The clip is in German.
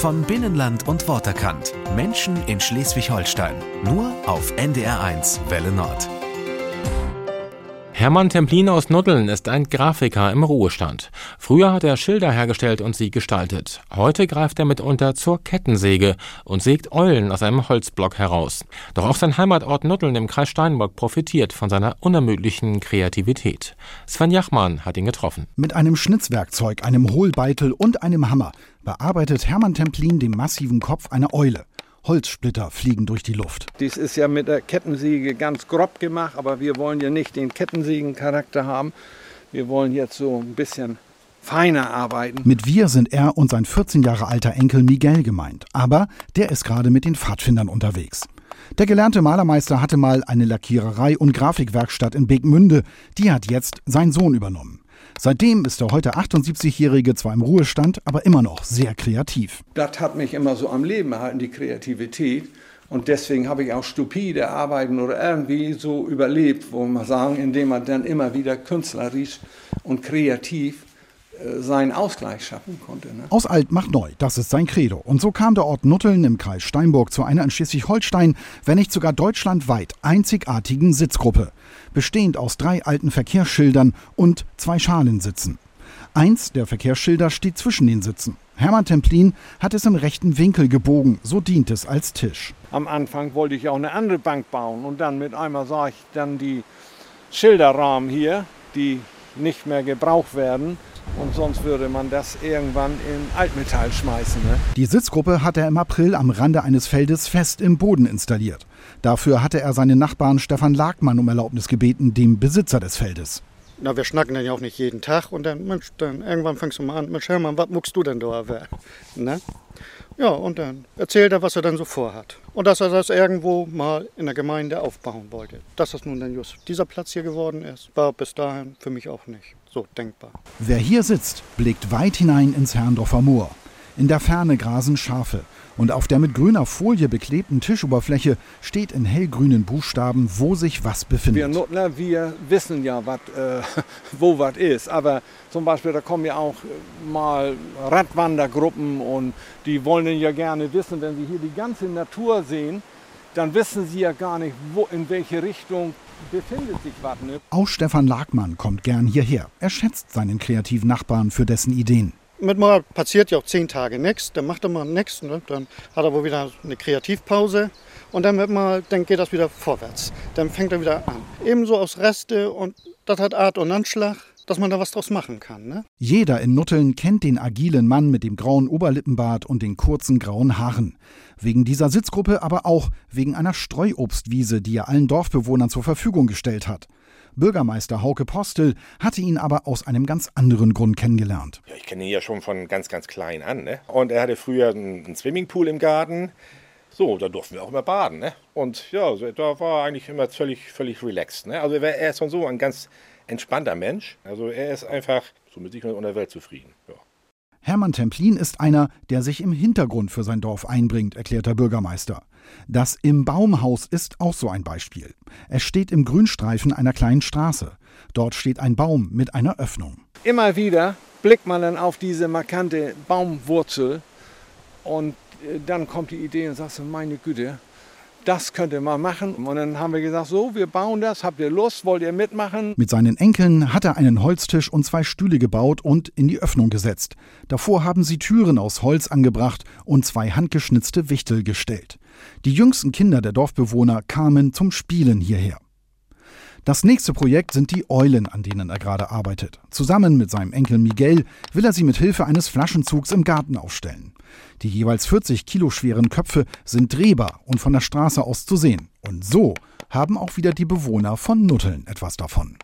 Von Binnenland und Worterkant. Menschen in Schleswig-Holstein. Nur auf NDR1 Welle Nord. Hermann Templin aus Nuddeln ist ein Grafiker im Ruhestand. Früher hat er Schilder hergestellt und sie gestaltet. Heute greift er mitunter zur Kettensäge und sägt Eulen aus einem Holzblock heraus. Doch auch sein Heimatort Nuddeln im Kreis Steinbock profitiert von seiner unermüdlichen Kreativität. Sven Jachmann hat ihn getroffen. Mit einem Schnitzwerkzeug, einem Hohlbeitel und einem Hammer bearbeitet Hermann Templin den massiven Kopf einer Eule. Holzsplitter fliegen durch die Luft. Dies ist ja mit der Kettensäge ganz grob gemacht, aber wir wollen ja nicht den Kettensägencharakter haben. Wir wollen jetzt so ein bisschen feiner arbeiten. Mit wir sind er und sein 14 Jahre alter Enkel Miguel gemeint. Aber der ist gerade mit den Pfadfindern unterwegs. Der gelernte Malermeister hatte mal eine Lackiererei und Grafikwerkstatt in Begmünde. Die hat jetzt sein Sohn übernommen. Seitdem ist der heute 78-Jährige zwar im Ruhestand, aber immer noch sehr kreativ. Das hat mich immer so am Leben erhalten, die Kreativität. Und deswegen habe ich auch stupide Arbeiten oder irgendwie so überlebt, wo man sagen, indem man dann immer wieder künstlerisch und kreativ seinen Ausgleich schaffen konnte. Ne? Aus alt macht neu, das ist sein Credo. Und so kam der Ort Nutteln im Kreis Steinburg zu einer in Schleswig-Holstein, wenn nicht sogar deutschlandweit einzigartigen Sitzgruppe, bestehend aus drei alten Verkehrsschildern und zwei Schalensitzen. Eins der Verkehrsschilder steht zwischen den Sitzen. Hermann Templin hat es im rechten Winkel gebogen, so dient es als Tisch. Am Anfang wollte ich auch eine andere Bank bauen und dann mit einmal sah ich dann die Schilderrahmen hier, die nicht mehr gebraucht werden. Und sonst würde man das irgendwann in Altmetall schmeißen. Ne? Die Sitzgruppe hat er im April am Rande eines Feldes fest im Boden installiert. Dafür hatte er seinen Nachbarn Stefan Lagmann um Erlaubnis gebeten, dem Besitzer des Feldes. Na, wir schnacken dann ja auch nicht jeden Tag und dann, Mensch, dann irgendwann fängst du mal an, Mensch, Hermann, was muckst du denn da? Ne? Ja, und dann erzählt er, was er dann so vorhat. Und dass er das irgendwo mal in der Gemeinde aufbauen wollte. Dass das nun dann just dieser Platz hier geworden ist, war bis dahin für mich auch nicht so denkbar. Wer hier sitzt, blickt weit hinein ins Herrndorfer Moor. In der Ferne grasen Schafe und auf der mit grüner Folie beklebten Tischoberfläche steht in hellgrünen Buchstaben, wo sich was befindet. Wir Nutler, wir wissen ja, wat, äh, wo was ist. Aber zum Beispiel, da kommen ja auch mal Radwandergruppen und die wollen ja gerne wissen, wenn sie hier die ganze Natur sehen, dann wissen sie ja gar nicht, wo, in welche Richtung befindet sich was. Ne? Auch Stefan Lagmann kommt gern hierher. Er schätzt seinen kreativen Nachbarn für dessen Ideen mit mal passiert ja auch zehn Tage nichts, dann macht er mal nichts, ne? dann hat er wohl wieder eine Kreativpause und dann wird mal, dann geht das wieder vorwärts. Dann fängt er wieder an. Ebenso aus Reste und das hat Art und Anschlag, dass man da was draus machen kann. Ne? Jeder in Nutteln kennt den agilen Mann mit dem grauen Oberlippenbart und den kurzen grauen Haaren. Wegen dieser Sitzgruppe, aber auch wegen einer Streuobstwiese, die er allen Dorfbewohnern zur Verfügung gestellt hat. Bürgermeister Hauke Postel hatte ihn aber aus einem ganz anderen Grund kennengelernt. Ja, ich kenne ihn ja schon von ganz, ganz klein an. Ne? Und er hatte früher einen Swimmingpool im Garten. So, da durften wir auch immer baden. Ne? Und ja, da war er eigentlich immer völlig, völlig relaxed. Ne? Also er ist schon so ein ganz entspannter Mensch. Also er ist einfach so mit sich und der Welt zufrieden. Ja. Hermann Templin ist einer, der sich im Hintergrund für sein Dorf einbringt, erklärt der Bürgermeister. Das Im Baumhaus ist auch so ein Beispiel. Es steht im Grünstreifen einer kleinen Straße. Dort steht ein Baum mit einer Öffnung. Immer wieder blickt man dann auf diese markante Baumwurzel und äh, dann kommt die Idee und sagt so, meine Güte, das könnte man machen. Und dann haben wir gesagt, so, wir bauen das, habt ihr Lust, wollt ihr mitmachen? Mit seinen Enkeln hat er einen Holztisch und zwei Stühle gebaut und in die Öffnung gesetzt. Davor haben sie Türen aus Holz angebracht und zwei handgeschnitzte Wichtel gestellt. Die jüngsten Kinder der Dorfbewohner kamen zum Spielen hierher. Das nächste Projekt sind die Eulen, an denen er gerade arbeitet. Zusammen mit seinem Enkel Miguel will er sie mit Hilfe eines Flaschenzugs im Garten aufstellen. Die jeweils 40 Kilo schweren Köpfe sind drehbar und von der Straße aus zu sehen. Und so haben auch wieder die Bewohner von Nutteln etwas davon.